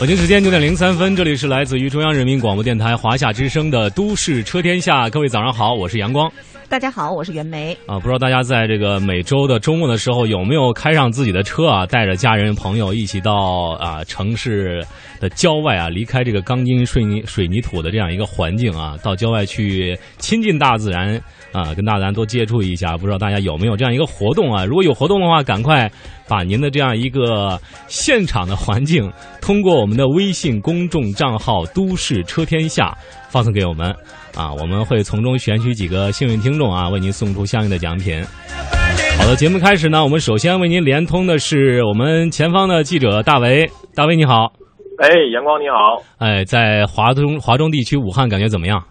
北京时间九点零三分，这里是来自于中央人民广播电台华夏之声的《都市车天下》，各位早上好，我是阳光。大家好，我是袁梅。啊。不知道大家在这个每周的周末的时候有没有开上自己的车啊，带着家人朋友一起到啊城市的郊外啊，离开这个钢筋水泥水泥土的这样一个环境啊，到郊外去亲近大自然啊，跟大自然多接触一下。不知道大家有没有这样一个活动啊？如果有活动的话，赶快把您的这样一个现场的环境，通过我们的微信公众账号“都市车天下”发送给我们啊，我们会从中选取几个幸运听众啊，为您送出相应的奖品。好的，节目开始呢，我们首先为您连通的是我们前方的记者大为，大为你好，哎，阳光你好。哎，在华中华中地区武汉感觉怎么样？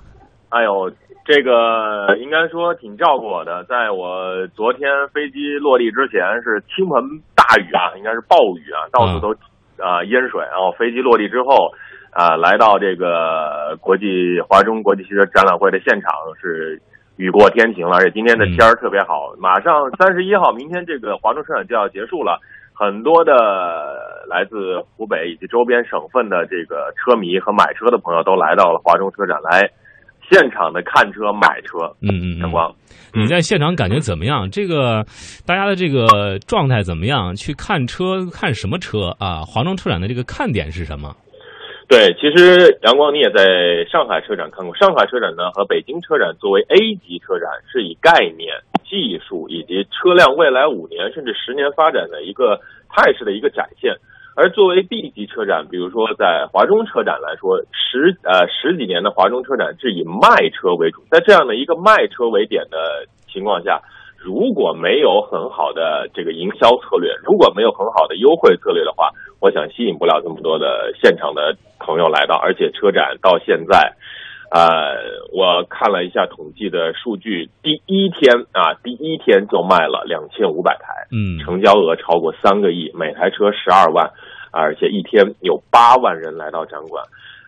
哎呦，这个应该说挺照顾我的。在我昨天飞机落地之前是倾盆大雨啊，应该是暴雨啊，到处都啊、淹水。然后飞机落地之后啊、来到这个国际华中国际汽车展览会的现场是。雨过天晴了，而且今天的天儿特别好。马上三十一号，明天这个华中车展就要结束了，很多的来自湖北以及周边省份的这个车迷和买车的朋友都来到了华中车展来现场的看车买车。嗯嗯光，你在现场感觉怎么样？这个大家的这个状态怎么样？去看车看什么车啊？华中车展的这个看点是什么？对，其实阳光你也在上海车展看过。上海车展呢和北京车展作为 A 级车展，是以概念、技术以及车辆未来五年甚至十年发展的一个态势的一个展现。而作为 B 级车展，比如说在华中车展来说，十呃十几年的华中车展是以卖车为主，在这样的一个卖车为点的情况下，如果没有很好的这个营销策略，如果没有很好的优惠策略的话，我想吸引不了这么多的现场的朋友来到。而且车展到现在，呃，我看了一下统计的数据，第一天啊，第一天就卖了两千五百台，嗯成交额超过三个亿，每台车十二万，而且一天有八万人来到展馆。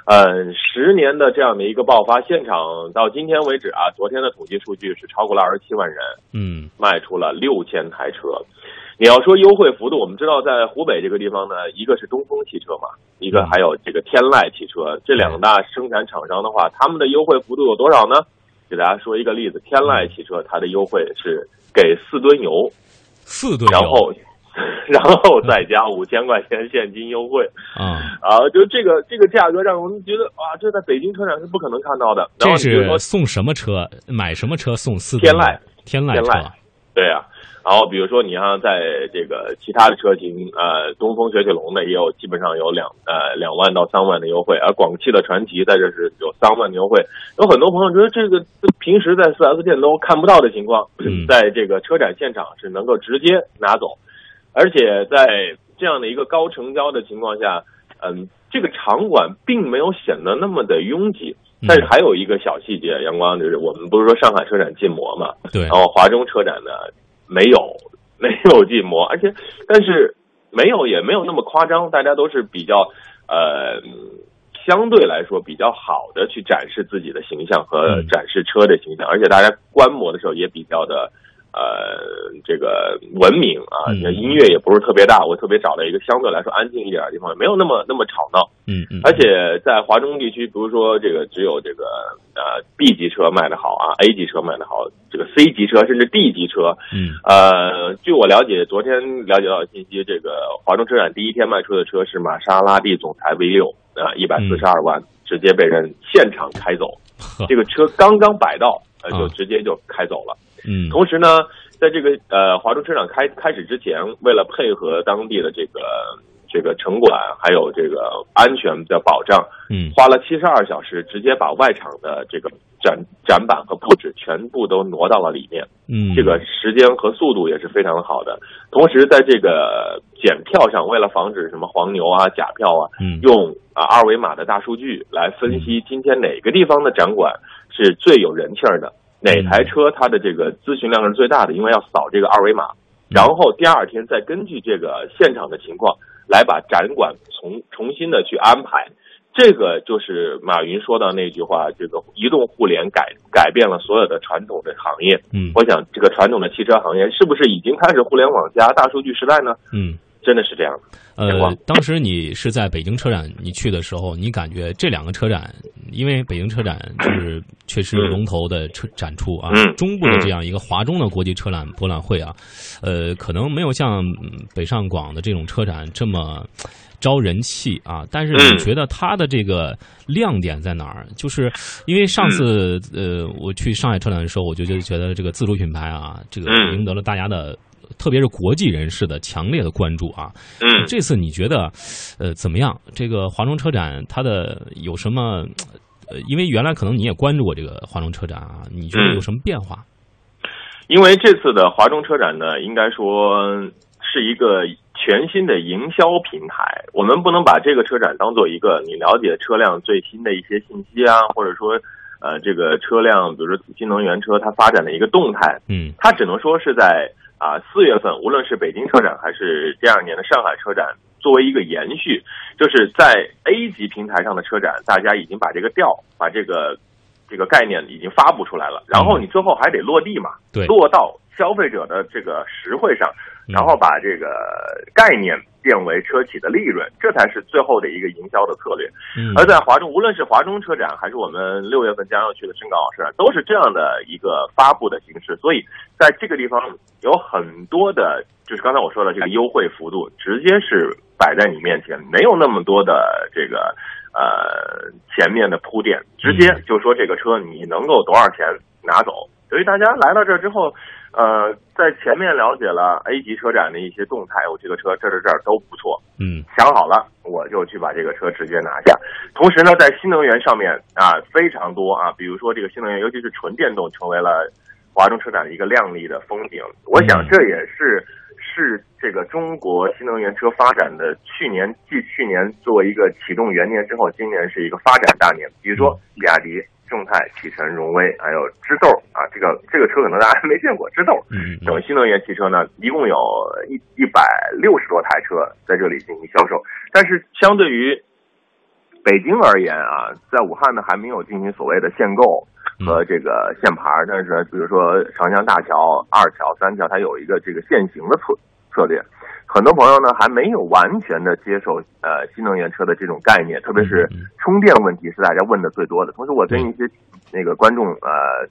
嗯，十年的这样的一个爆发，现场到今天为止啊，昨天的统计数据是超过了二十七万人，嗯卖出了六千台车。你要说优惠幅度，我们知道在湖北这个地方呢，一个是东风汽车嘛，一个还有这个天籁汽车，这两大生产厂商的话，他们的优惠幅度有多少呢？给大家说一个例子，天籁汽车它的优惠是给四吨油，四吨油然后然后再加五千块钱现金优惠啊，啊，就这个这个价格让我们觉得啊，这在北京车展是不可能看到的。然后这是送什么车？买什么车送四天籁，天籁车天籁对啊，然后比如说你像在这个其他的车型，呃，东风雪铁龙的也有基本上有两呃两万到三万的优惠，而广汽的传祺在这是有三万的优惠。有很多朋友觉得这个平时在 4S 店都看不到的情况，嗯在这个车展现场是能够直接拿走，而且在这样的一个高成交的情况下，嗯，这个场馆并没有显得那么的拥挤。嗯但是还有一个小细节，阳光就是我们不是说上海车展禁摩嘛，对然后华中车展呢没有 没有禁摩，而且但是没有也没有那么夸张，大家都是比较呃相对来说比较好的去展示自己的形象和嗯展示车的形象，而且大家观摩的时候也比较的。呃，这个文明啊，嗯音乐也不是特别大，我特别找了一个相对来说安静一点的地方，没有那么那么吵闹。嗯嗯，而且在华中地区，比如说这个只有这个呃 B 级车卖的好啊，A 级车卖的好，这个 C 级车甚至 D 级车，嗯呃，据我了解，昨天了解到的信息，这个华中车展第一天卖出的车是玛莎拉蒂总裁 V 六啊，一百四十二万，直接被人现场开走。这个车刚刚摆到，呃，就啊直接就开走了。嗯。同时呢，在这个呃华中车展开开始之前，为了配合当地的这个这个城管还有这个安全的保障，嗯。花了七十二小时，直接把外场的这个展展板和布置全部都挪到了里面。嗯，这个时间和速度也是非常好的。同时，在这个检票上，为了防止什么黄牛啊、假票啊，嗯。用啊二维码的大数据来分析今天哪个地方的展馆是最有人气儿的，哪台车它的这个咨询量是最大的，因为要扫这个二维码。然后第二天再根据这个现场的情况来把展馆重重新的去安排。这个就是马云说到那句话，这个移动互联改改变了所有的传统的行业。嗯我想这个传统的汽车行业是不是已经开始互联网加大数据时代呢？嗯。真的是这样的。呃，当时你是在北京车展，你去的时候，你感觉这两个车展，因为北京车展就是确实有龙头的车展出啊，嗯中部的这样一个华中的国际车展博览会啊，呃，可能没有像嗯北上广的这种车展这么。招人气啊！但是你嗯觉得它的这个亮点在哪儿？就是因为上次、呃，我去上海车展的时候，我就就觉得这个自主品牌啊，这个嗯赢得了大家的，特别是国际人士的强烈的关注啊。嗯，这次你觉得，呃，怎么样？这个华中车展它的有什么？呃，因为原来可能你也关注过这个华中车展啊，你觉得有什么变化？因为这次的华中车展呢，应该说是一个全新的营销平台。我们不能把这个车展当做一个你了解车辆最新的一些信息啊，或者说呃这个车辆，比如说新能源车它发展的一个动态，嗯它只能说是在啊四、月份，无论是北京车展还是第二年的上海车展，作为一个延续，就是在 A 级平台上的车展，大家已经把这个调，把这个这个概念已经发布出来了，然后你最后还得落地嘛，对。落到消费者的这个实惠上，嗯。然后把这个概念变为车企的利润，这才是最后的一个营销的策略。嗯而在华中，无论是华中车展，还是我们六月份将要去的深港澳车展，都是这样的一个发布的形式。所以在这个地方有很多的，就是刚才我说的这个优惠幅度，直接是摆在你面前，没有那么多的这个呃前面的铺垫，直接就说这个车你能够多少钱拿走。所以大家来到这儿之后，呃，在前面了解了 A 级车展的一些动态，我这个车这这这儿都不错，嗯想好了，我就去把这个车直接拿下。同时呢，在新能源上面啊，非常多啊，比如说这个新能源，尤其是纯电动，成为了华中车展的一个亮丽的风景。我想这也是是这个中国新能源车发展的去年继去年作为一个启动元年之后，今年是一个发展大年。比如说比亚迪、众泰、启辰、荣威，还有知豆啊，这个这个车可能大家还 没见过，知豆。嗯等新能源汽车呢，一共有一一百六十多台车在这里进行销售，但是相对于北京而言啊，在武汉呢还没有进行所谓的限购和这个限牌，但是比如说长江大桥、二桥、三桥，它有一个这个限行的策策略。很多朋友呢还没有完全的接受呃新能源车的这种概念，特别是充电问题是大家问的最多的。同时，我跟一些那个观众呃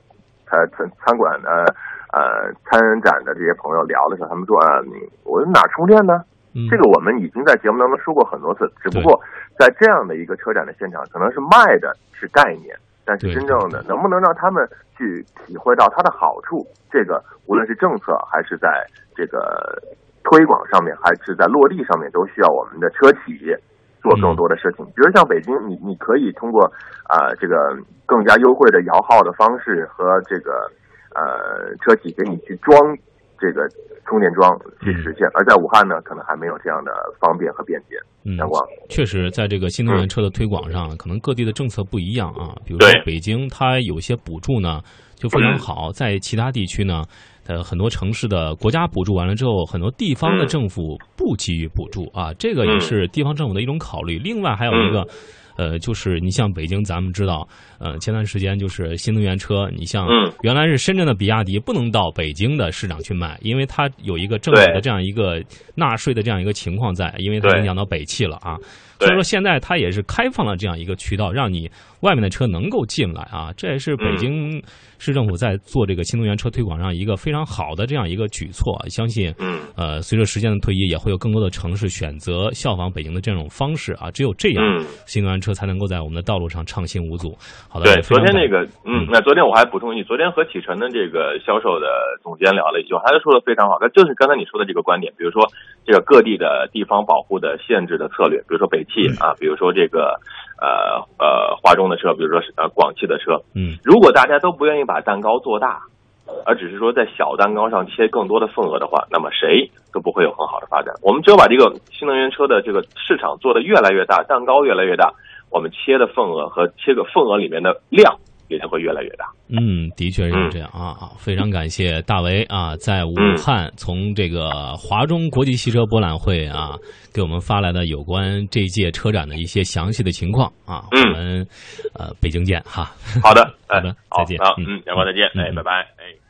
参参餐馆呃呃参展的这些朋友聊的时候，他们说啊，你我哪充电呢？嗯。这个我们已经在节目当中说过很多次，只不过在这样的一个车展的现场，可能是卖的是概念，但是真正的能不能让他们去体会到它的好处，这个无论是政策还是在这个推广上面，还是在落地上面，都需要我们的车企做更多的事情。比如像北京，你你可以通过啊、这个更加优惠的摇号的方式和这个呃车企给你去装这个充电桩去实现，而在武汉呢，可能还没有这样的方便和便捷。嗯阳光，确实，在这个新能源车的推广上，可能各地的政策不一样啊。比如说北京，它有些补助呢就非常好，在其他地区呢，呃，很多城市的国家补助完了之后，很多地方的嗯政府不给予补助啊，这个也嗯是地方政府的一种考虑。另外还有一个。呃，就是你像北京，咱们知道，呃，前段时间就是新能源车，你像嗯原来是深圳的比亚迪不能到北京的市场去卖，因为它有一个政府的这样一个纳税的这样一个情况在，因为它影响到北汽了啊。所以说现在它也是开放了这样一个渠道，让你外面的车能够进来啊。这也是北京市政府在做这个新能源车推广上一个非常好的这样一个举措。相信，嗯，呃，随着时间的推移，也会有更多的城市选择效仿北京的这种方式啊。只有这样，嗯新能源车才能够在我们的道路上畅行无阻。好的，对，昨天那个，嗯，那昨天我还补充一句，昨天和启辰的这个销售的总监聊了一句，他说的非常好，那就是刚才你说的这个观点，比如说这个各地的地方保护的限制的策略，比如说北啊，比如说这个呃呃华中的车，比如说是呃广汽的车，嗯如果大家都不愿意把蛋糕做大，而只是说在小蛋糕上切更多的份额的话，那么谁都不会有很好的发展。我们只有把这个新能源车的这个市场做得越来越大，蛋糕越来越大，我们切的份额和切个份额里面的量也就会越来越大。嗯，的确是这样啊啊！非常感谢大为啊，在武汉从这个华中国际汽车博览会啊，给我们发来的有关这届车展的一些详细的情况啊。嗯我们呃北京见哈。好的，哎 好的再见嗯，好嗯，阳光再见，哎，嗯拜拜，哎。